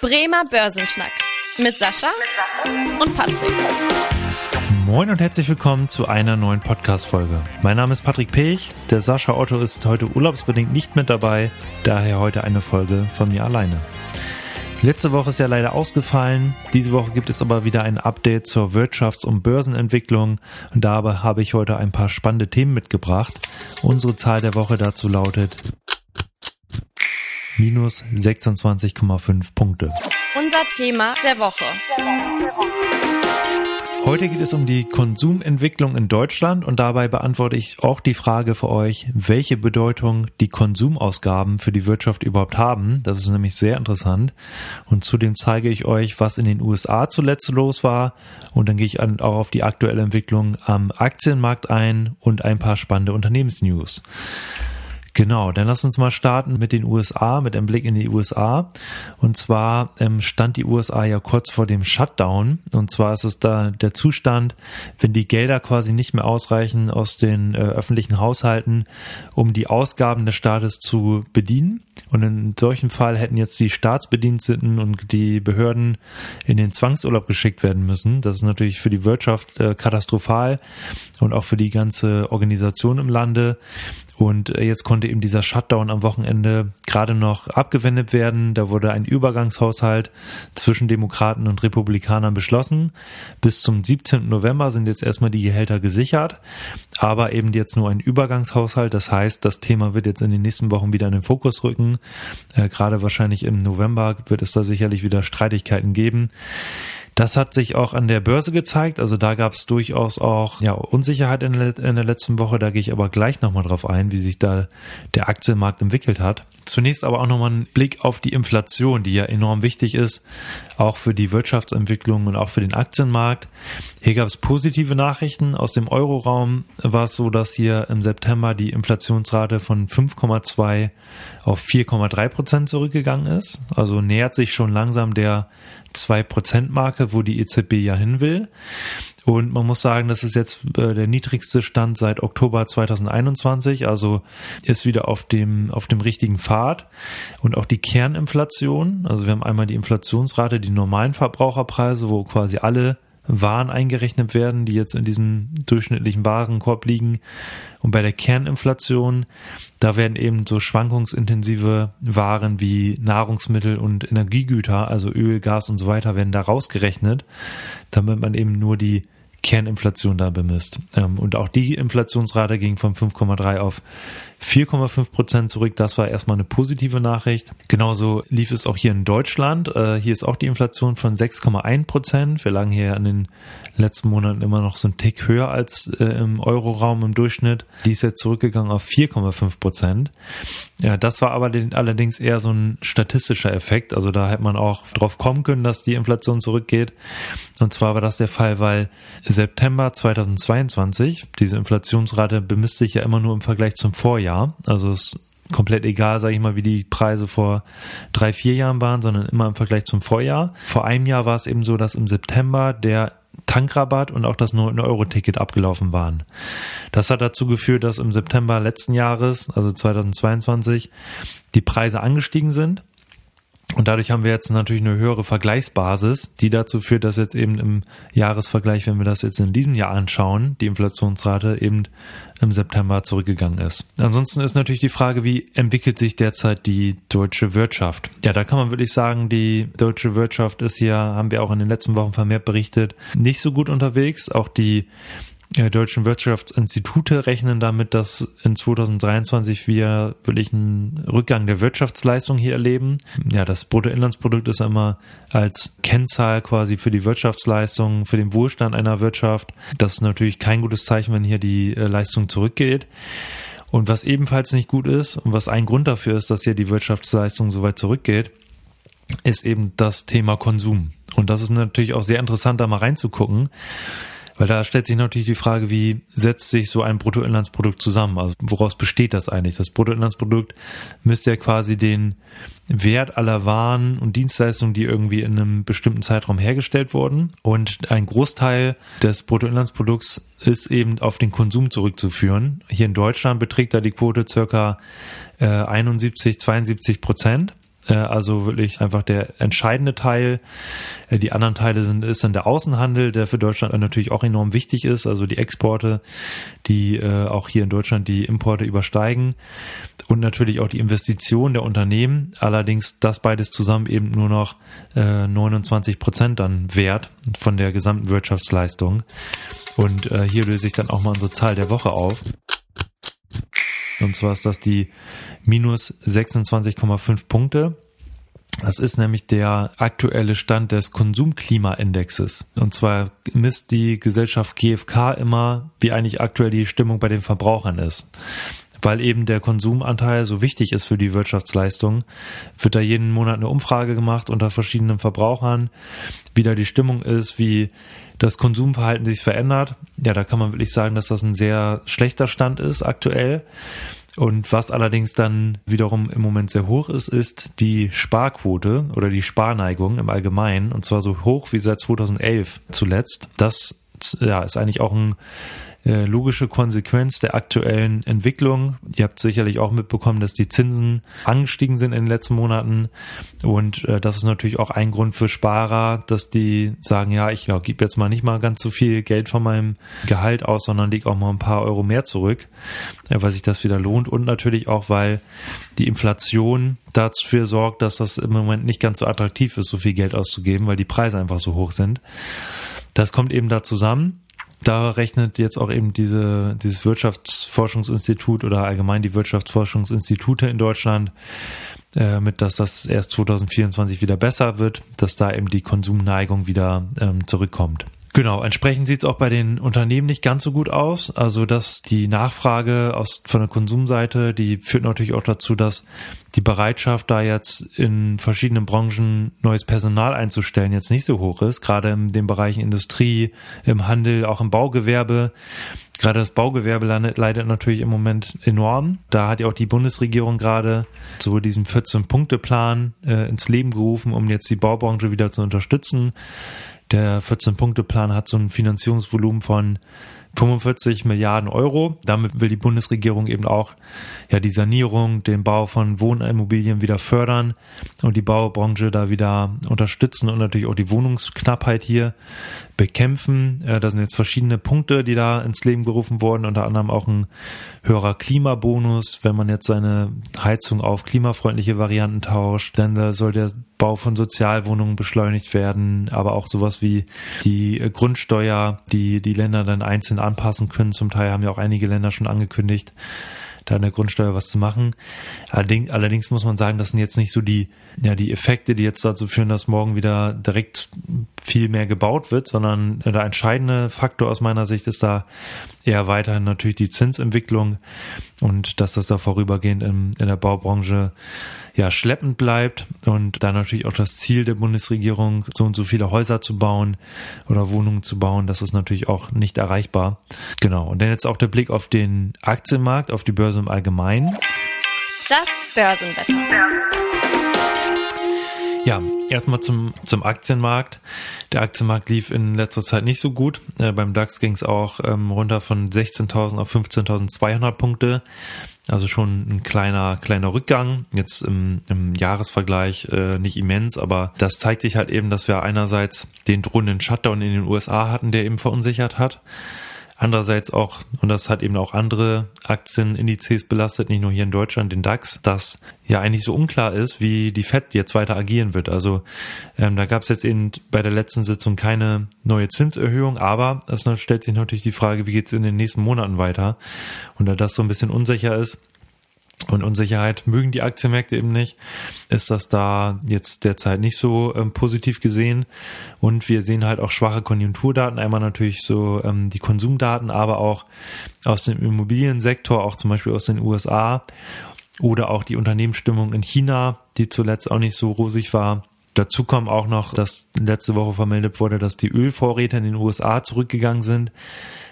Bremer Börsenschnack mit Sascha und Patrick. Moin und herzlich willkommen zu einer neuen Podcast-Folge. Mein Name ist Patrick Pech. Der Sascha Otto ist heute urlaubsbedingt nicht mit dabei, daher heute eine Folge von mir alleine. Letzte Woche ist ja leider ausgefallen. Diese Woche gibt es aber wieder ein Update zur Wirtschafts- und Börsenentwicklung. Und dabei habe ich heute ein paar spannende Themen mitgebracht. Unsere Zahl der Woche dazu lautet minus 26,5 Punkte. Unser Thema der Woche. Heute geht es um die Konsumentwicklung in Deutschland und dabei beantworte ich auch die Frage für euch, welche Bedeutung die Konsumausgaben für die Wirtschaft überhaupt haben. Das ist nämlich sehr interessant. Und zudem zeige ich euch, was in den USA zuletzt los war. Und dann gehe ich auch auf die aktuelle Entwicklung am Aktienmarkt ein und ein paar spannende Unternehmensnews. Genau, dann lass uns mal starten mit den USA, mit einem Blick in die USA. Und zwar ähm, stand die USA ja kurz vor dem Shutdown. Und zwar ist es da der Zustand, wenn die Gelder quasi nicht mehr ausreichen aus den äh, öffentlichen Haushalten, um die Ausgaben des Staates zu bedienen. Und in solchen Fall hätten jetzt die Staatsbediensteten und die Behörden in den Zwangsurlaub geschickt werden müssen. Das ist natürlich für die Wirtschaft äh, katastrophal und auch für die ganze Organisation im Lande. Und äh, jetzt konnte eben dieser Shutdown am Wochenende gerade noch abgewendet werden. Da wurde ein Übergangshaushalt zwischen Demokraten und Republikanern beschlossen. Bis zum 17. November sind jetzt erstmal die Gehälter gesichert, aber eben jetzt nur ein Übergangshaushalt. Das heißt, das Thema wird jetzt in den nächsten Wochen wieder in den Fokus rücken. Äh, gerade wahrscheinlich im November wird es da sicherlich wieder Streitigkeiten geben. Das hat sich auch an der Börse gezeigt. Also da gab es durchaus auch ja, Unsicherheit in, in, der letzten Woche. Da gehe ich aber gleich nochmal drauf ein, wie sich da der Aktienmarkt entwickelt hat. Zunächst aber auch nochmal ein Blick auf die Inflation, die ja enorm wichtig ist, auch für die Wirtschaftsentwicklung und auch für den Aktienmarkt. Hier gab es positive Nachrichten. Aus dem Euroraum war es so, dass hier im September die Inflationsrate von 5,2 auf 4,3 Prozent zurückgegangen ist. Also nähert sich schon langsam der 2%-Marke, wo die EZB ja hin will. Und man muss sagen, das ist jetzt äh, der niedrigste Stand seit Oktober 2021, also ist wieder auf dem, auf dem richtigen Pfad. Und auch die Kerninflation, also wir haben einmal die Inflationsrate, die normalen Verbraucherpreise, wo quasi alle waren eingerechnet werden, die jetzt in diesem durchschnittlichen Warenkorb liegen. Und bei der Kerninflation, da werden eben so schwankungsintensive Waren wie Nahrungsmittel und Energiegüter, also Öl, Gas und so weiter, werden da rausgerechnet, damit man eben nur die Kerninflation da bemisst. Ähm, und auch die Inflationsrate ging von 5,3 auf 4,5 Prozent zurück. Das war erstmal eine positive Nachricht. Genauso lief es auch hier in Deutschland. Äh, hier ist auch die Inflation von 6,1 Prozent. Wir lagen hier in den letzten Monaten immer noch so ein Tick höher als äh, im Euroraum im Durchschnitt. Die ist jetzt zurückgegangen auf 4,5 Prozent. Ja, das war aber allerdings eher so ein statistischer Effekt. Also da hätte man auch drauf kommen können, dass die Inflation zurückgeht. Und zwar war das der Fall, weil September 2022, diese Inflationsrate bemisst sich ja immer nur im Vergleich zum Vorjahr. Jahr. Also es ist komplett egal, sage ich mal, wie die Preise vor drei, vier Jahren waren, sondern immer im Vergleich zum Vorjahr. Vor einem Jahr war es eben so, dass im September der Tankrabatt und auch das 9-Euro-Ticket abgelaufen waren. Das hat dazu geführt, dass im September letzten Jahres, also 2022, die Preise angestiegen sind und dadurch haben wir jetzt natürlich eine höhere Vergleichsbasis, die dazu führt, dass jetzt eben im Jahresvergleich, wenn wir das jetzt in diesem Jahr anschauen, die Inflationsrate eben im September zurückgegangen ist. Ansonsten ist natürlich die Frage, wie entwickelt sich derzeit die deutsche Wirtschaft? Ja, da kann man wirklich sagen, die deutsche Wirtschaft ist ja, haben wir auch in den letzten Wochen vermehrt berichtet, nicht so gut unterwegs. Auch die deutschen Wirtschaftsinstitute rechnen damit, dass in 2023 wir wirklich einen Rückgang der Wirtschaftsleistung hier erleben. Ja, das Bruttoinlandsprodukt ist immer als Kennzahl quasi für die Wirtschaftsleistung, für den Wohlstand einer Wirtschaft. Das ist natürlich kein gutes Zeichen, wenn hier die äh, Leistung zurückgeht. Und was ebenfalls nicht gut ist und was ein Grund dafür ist, dass hier die Wirtschaftsleistung so weit zurückgeht, ist eben das Thema Konsum. Und das ist natürlich auch sehr interessant, da mal reinzugucken. Weil da stellt sich natürlich die Frage, wie setzt sich so ein Bruttoinlandsprodukt zusammen? Also woraus besteht das eigentlich? Das Bruttoinlandsprodukt müsste ja quasi den Wert aller Waren und Dienstleistungen, die irgendwie in einem bestimmten Zeitraum hergestellt wurden. Und ein Großteil des Bruttoinlandsprodukts ist eben auf den Konsum zurückzuführen. Hier in Deutschland beträgt da die Quote circa 71, äh, 72 Prozent. Äh, also wirklich einfach der entscheidende Teil. Äh, die anderen Teile sind, ist dann der Außenhandel, der für Deutschland natürlich auch enorm wichtig ist. Also die Exporte, die äh, auch hier in Deutschland die Importe übersteigen. Und natürlich auch die Investition der Unternehmen. Allerdings das beides zusammen eben nur noch 29 Prozent dann wert von der gesamten Wirtschaftsleistung. Und hier löse ich dann auch mal unsere Zahl der Woche auf. Und zwar ist das die minus 26,5 Punkte. Das ist nämlich der aktuelle Stand des Konsumklimaindexes. Und zwar misst die Gesellschaft GfK immer, wie eigentlich aktuell die Stimmung bei den Verbrauchern ist. Weil eben der Konsumanteil so wichtig ist für die Wirtschaftsleistung, wird da jeden Monat eine Umfrage gemacht unter verschiedenen Verbrauchern, wie da die Stimmung ist, wie das Konsumverhalten sich verändert. Ja, da kann man wirklich sagen, dass das ein sehr schlechter Stand ist aktuell. Und was allerdings dann wiederum im Moment sehr hoch ist, ist die Sparquote oder die Sparneigung im Allgemeinen. Und zwar so hoch wie seit 2011 zuletzt. Das ja, ist eigentlich auch ein logische Konsequenz der aktuellen Entwicklung. Ihr habt sicherlich auch mitbekommen, dass die Zinsen angestiegen sind in den letzten Monaten. Und äh, das ist natürlich auch ein Grund für Sparer, dass die sagen, ja, ich ja, gebe jetzt mal nicht mal ganz so viel Geld von meinem Gehalt aus, sondern lege auch mal ein paar Euro mehr zurück, äh, weil sich das wieder lohnt. Und natürlich auch, weil die Inflation dafür sorgt, dass das im Moment nicht ganz so attraktiv ist, so viel Geld auszugeben, weil die Preise einfach so hoch sind. Das kommt eben da zusammen da rechnet jetzt auch eben diese, dieses Wirtschaftsforschungsinstitut oder allgemein die Wirtschaftsforschungsinstitute in Deutschland äh, mit, dass das erst 2024 wieder besser wird, dass da eben die Konsumneigung wieder ähm, zurückkommt. Genau, entsprechend sieht es auch bei den Unternehmen nicht ganz so gut aus. Also dass die Nachfrage aus von der Konsumseite, die führt natürlich auch dazu, dass die Bereitschaft, da jetzt in verschiedenen Branchen neues Personal einzustellen, jetzt nicht so hoch ist. Gerade in den Bereichen Industrie, im Handel, auch im Baugewerbe. Gerade das Baugewerbe leidet natürlich im Moment enorm. Da hat ja auch die Bundesregierung gerade so diesen 14-Punkte-Plan äh, ins Leben gerufen, um jetzt die Baubranche wieder zu unterstützen. Der 14-Punkte-Plan hat so ein Finanzierungsvolumen von 45 Milliarden Euro. Damit will die Bundesregierung eben auch ja die Sanierung, den Bau von Wohnimmobilien wieder fördern und die Baubranche da wieder unterstützen und natürlich auch die Wohnungsknappheit hier bekämpfen. Äh, da sind jetzt verschiedene Punkte, die da ins Leben gerufen wurden, unter anderem auch ein höherer Klimabonus. Wenn man jetzt seine Heizung auf klimafreundliche Varianten tauscht, dann soll der Bau von Sozialwohnungen beschleunigt werden, aber auch sowas wie die Grundsteuer, die die Länder dann einzeln anpassen können. Zum Teil haben ja auch einige Länder schon angekündigt, da an der Grundsteuer was zu machen. Allerdings, allerdings muss man sagen, das sind jetzt nicht so die, ja, die Effekte, die jetzt dazu führen, dass morgen wieder direkt viel mehr gebaut wird, sondern der entscheidende Faktor aus meiner Sicht ist da eher weiterhin natürlich die Zinsentwicklung und dass das da vorübergehend in, in der Baubranche ja schleppend bleibt und dann natürlich auch das Ziel der Bundesregierung, so und so viele Häuser zu bauen oder Wohnungen zu bauen, das ist natürlich auch nicht erreichbar. Genau. Und dann jetzt auch der Blick auf den Aktienmarkt, auf die Börse im Allgemeinen. Das Börsenwetter. Ja, erstmal zum, zum Aktienmarkt. Der Aktienmarkt lief in letzter Zeit nicht so gut. Äh, beim DAX ging es auch ähm, runter von 16.000 auf 15.200 Punkte. Also schon ein kleiner, kleiner Rückgang. Jetzt im, im Jahresvergleich äh, nicht immens, aber das zeigt sich halt eben, dass wir einerseits den drohenden Shutdown in den USA hatten, der eben verunsichert hat. Andererseits auch, und das hat eben auch andere Aktienindizes belastet, nicht nur hier in Deutschland, den DAX, dass ja eigentlich so unklar ist, wie die FED jetzt weiter agieren wird. Also ähm, da gab es jetzt eben bei der letzten Sitzung keine neue Zinserhöhung, aber es stellt sich natürlich die Frage, wie geht es in den nächsten Monaten weiter? Und da das so ein bisschen unsicher ist, und Unsicherheit mögen die Aktienmärkte eben nicht, ist das da jetzt derzeit nicht so ähm, positiv gesehen. Und wir sehen halt auch schwache Konjunkturdaten, einmal natürlich so ähm, die Konsumdaten, aber auch aus dem Immobiliensektor, auch zum Beispiel aus den USA oder auch die Unternehmensstimmung in China, die zuletzt auch nicht so rosig war. Dazu kommt auch noch, dass letzte Woche vermeldet wurde, dass die Ölvorräte in den USA zurückgegangen sind.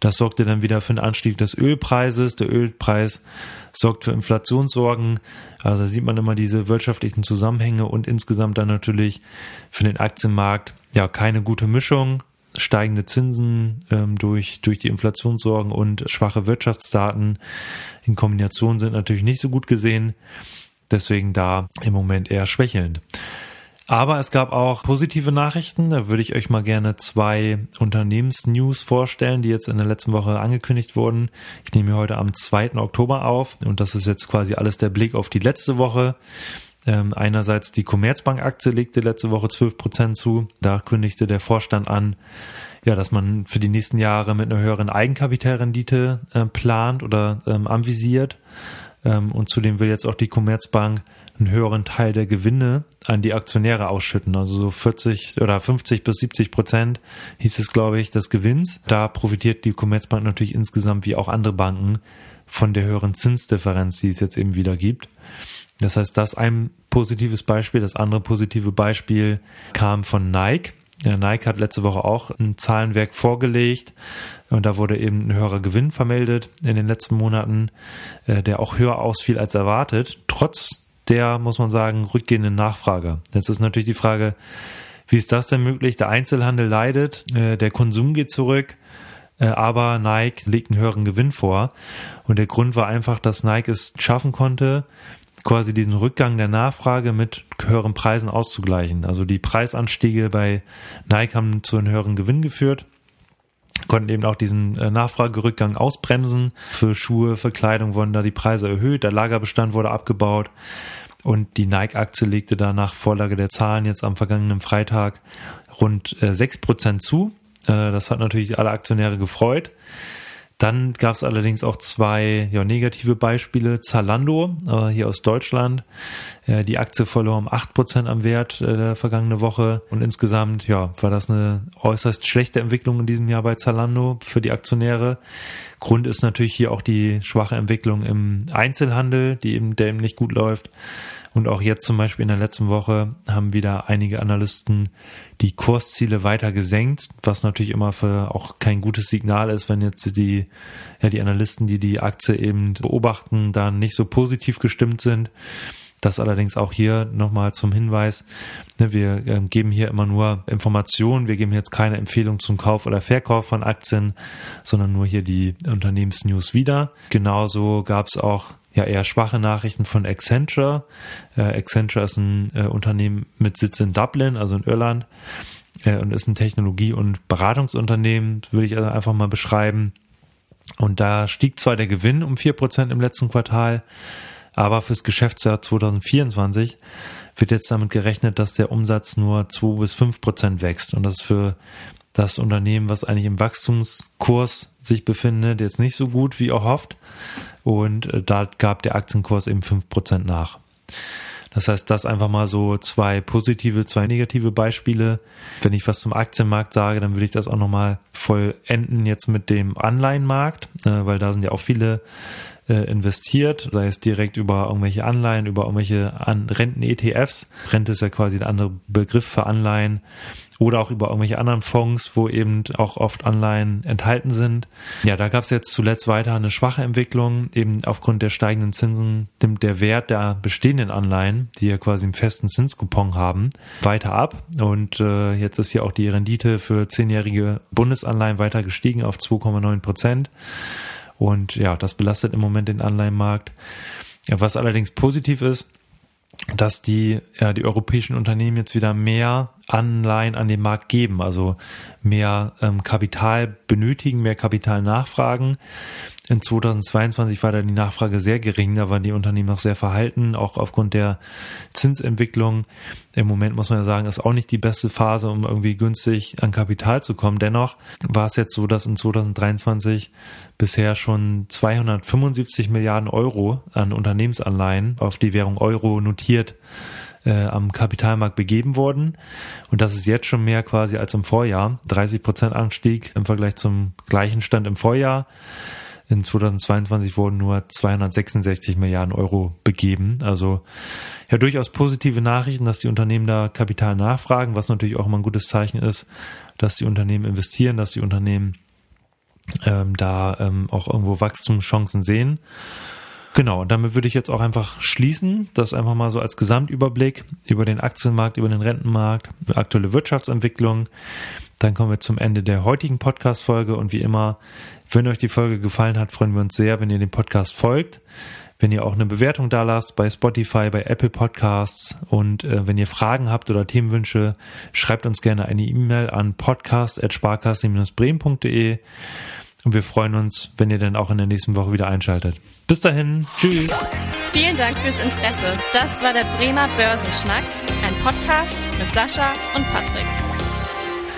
Das sorgte dann wieder für einen Anstieg des Ölpreises. Der Ölpreis sorgt für Inflationssorgen. Also sieht man immer diese wirtschaftlichen Zusammenhänge und insgesamt dann natürlich für den Aktienmarkt ja keine gute Mischung. Steigende Zinsen ähm, durch, durch die Inflationssorgen und schwache Wirtschaftsdaten in Kombination sind natürlich nicht so gut gesehen. Deswegen da im Moment eher schwächelnd. Aber es gab auch positive Nachrichten. Da würde ich euch mal gerne zwei Unternehmensnews vorstellen, die jetzt in der letzten Woche angekündigt wurden. Ich nehme heute am 2. Oktober auf und das ist jetzt quasi alles der Blick auf die letzte Woche. Ähm, einerseits die Commerzbank-Aktie legte letzte Woche 12 Prozent zu. Da kündigte der Vorstand an, ja, dass man für die nächsten Jahre mit einer höheren Eigenkapitalrendite äh, plant oder ähm, anvisiert. Ähm, und zudem will jetzt auch die Commerzbank einen höheren Teil der Gewinne an die Aktionäre ausschütten. Also so 40 oder 50 bis 70 Prozent hieß es, glaube ich, des Gewinns. Da profitiert die Commerzbank natürlich insgesamt wie auch andere Banken von der höheren Zinsdifferenz, die es jetzt eben wieder gibt. Das heißt, das ein positives Beispiel. Das andere positive Beispiel kam von Nike. Ja, Nike hat letzte Woche auch ein Zahlenwerk vorgelegt und da wurde eben ein höherer Gewinn vermeldet in den letzten Monaten, äh, der auch höher ausfiel als erwartet, trotz der, muss man sagen, rückgehenden Nachfrage. Jetzt ist natürlich die Frage, wie ist das denn möglich? Der Einzelhandel leidet, äh, der Konsum geht zurück, äh, aber Nike legt einen höheren Gewinn vor. Und der Grund war einfach, dass Nike es schaffen konnte, quasi diesen Rückgang der Nachfrage mit höheren Preisen auszugleichen. Also die Preisanstiege bei Nike haben zu einem höheren Gewinn geführt konnten eben auch diesen äh, Nachfragerückgang ausbremsen. Für Schuhe, für Kleidung wurden da die Preise erhöht, der Lagerbestand wurde abgebaut und die Nike-Aktie legte da nach Vorlage der Zahlen jetzt am vergangenen Freitag rund äh, 6% zu. Äh, das hat natürlich alle Aktionäre gefreut. Dann gab es allerdings auch zwei ja, negative Beispiele. Zalando, äh, hier aus Deutschland. Äh, die Aktie verlor um 8% am Wert äh, der vergangene Woche. Und insgesamt ja, war das eine äußerst schlechte Entwicklung in diesem Jahr bei Zalando für die Aktionäre. Grund ist natürlich hier auch die schwache Entwicklung im Einzelhandel, die eben, der eben nicht gut läuft. Und auch jetzt zum Beispiel in der letzten Woche haben wieder einige Analysten die Kursziele weiter gesenkt, was natürlich immer für auch kein gutes Signal ist, wenn jetzt die, ja, die Analysten, die die Aktie eben beobachten, da nicht so positiv gestimmt sind. Das allerdings auch hier nochmal zum Hinweis. Ne, wir ähm, geben hier immer nur Informationen. Wir geben jetzt keine Empfehlung zum Kauf oder Verkauf von Aktien, sondern nur hier die Unternehmensnews wieder. Genauso gab es auch ja eher schwache Nachrichten von Accenture. Äh, Accenture ist ein äh, Unternehmen mit Sitz in Dublin, also in Irland, äh, und ist ein Technologie- und Beratungsunternehmen, würde ich also einfach mal beschreiben. Und da stieg zwar der Gewinn um vier Prozent im letzten Quartal, aber fürs Geschäftsjahr 2024 wird jetzt damit gerechnet, dass der Umsatz nur zwei bis fünf Prozent wächst. Und das ist für das Unternehmen, was eigentlich im Wachstumskurs sich befindet, jetzt nicht so gut wie erhofft. Und äh, da gab der Aktienkurs eben 5% nach. Das heißt, das einfach mal so zwei positive, zwei negative Beispiele. Wenn ich was zum Aktienmarkt sage, dann würde ich das auch nochmal vollenden jetzt mit dem Anleihenmarkt, äh, weil da sind ja auch viele investiert, sei es direkt über irgendwelche Anleihen, über irgendwelche Renten-ETFs. Rente ist ja quasi ein anderer Begriff für Anleihen oder auch über irgendwelche anderen Fonds, wo eben auch oft Anleihen enthalten sind. Ja, da gab es jetzt zuletzt weiter eine schwache Entwicklung, eben aufgrund der steigenden Zinsen nimmt der Wert der bestehenden Anleihen, die ja quasi einen festen Zinskupon haben, weiter ab. Und äh, jetzt ist ja auch die Rendite für zehnjährige Bundesanleihen weiter gestiegen auf 2,9 Prozent. Und ja, das belastet im Moment den Anleihenmarkt. Ja, was allerdings positiv ist, dass die, ja, die europäischen Unternehmen jetzt wieder mehr Anleihen an den Markt geben, also mehr ähm, Kapital benötigen, mehr Kapital nachfragen. In 2022 war da die Nachfrage sehr gering, da waren die Unternehmen noch sehr verhalten, auch aufgrund der Zinsentwicklung. Im Moment muss man ja sagen, ist auch nicht die beste Phase, um irgendwie günstig an Kapital zu kommen. Dennoch war es jetzt so, dass in 2023 bisher schon 275 Milliarden Euro an Unternehmensanleihen auf die Währung Euro notiert äh, am Kapitalmarkt begeben worden. Und das ist jetzt schon mehr quasi als im Vorjahr. 30 Prozent Anstieg im Vergleich zum gleichen Stand im Vorjahr. In 2022 wurden nur 266 Milliarden Euro begeben. Also ja durchaus positive Nachrichten, dass die Unternehmen da Kapital nachfragen, was natürlich auch immer ein gutes Zeichen ist, dass die Unternehmen investieren, dass die Unternehmen ähm, da ähm, auch irgendwo Wachstumschancen sehen. Genau, damit würde ich jetzt auch einfach schließen. Das einfach mal so als Gesamtüberblick über den Aktienmarkt, über den Rentenmarkt, aktuelle Wirtschaftsentwicklung. Dann kommen wir zum Ende der heutigen Podcast-Folge und wie immer wenn euch die Folge gefallen hat, freuen wir uns sehr, wenn ihr dem Podcast folgt. wenn ihr auch eine Bewertung da lasst bei Spotify, bei Apple Podcasts und äh, wenn ihr Fragen habt oder Themenwünsche, schreibt uns gerne eine E-Mail an podcast.sparkasse-bremen.de und wir freuen uns, wenn ihr dann auch in der nächsten Woche wieder einschaltet. Bis dahin, tschüss. Vielen Dank fürs Interesse. Das war der Bremer Börsenschnack, ein Podcast mit Sascha und Patrick.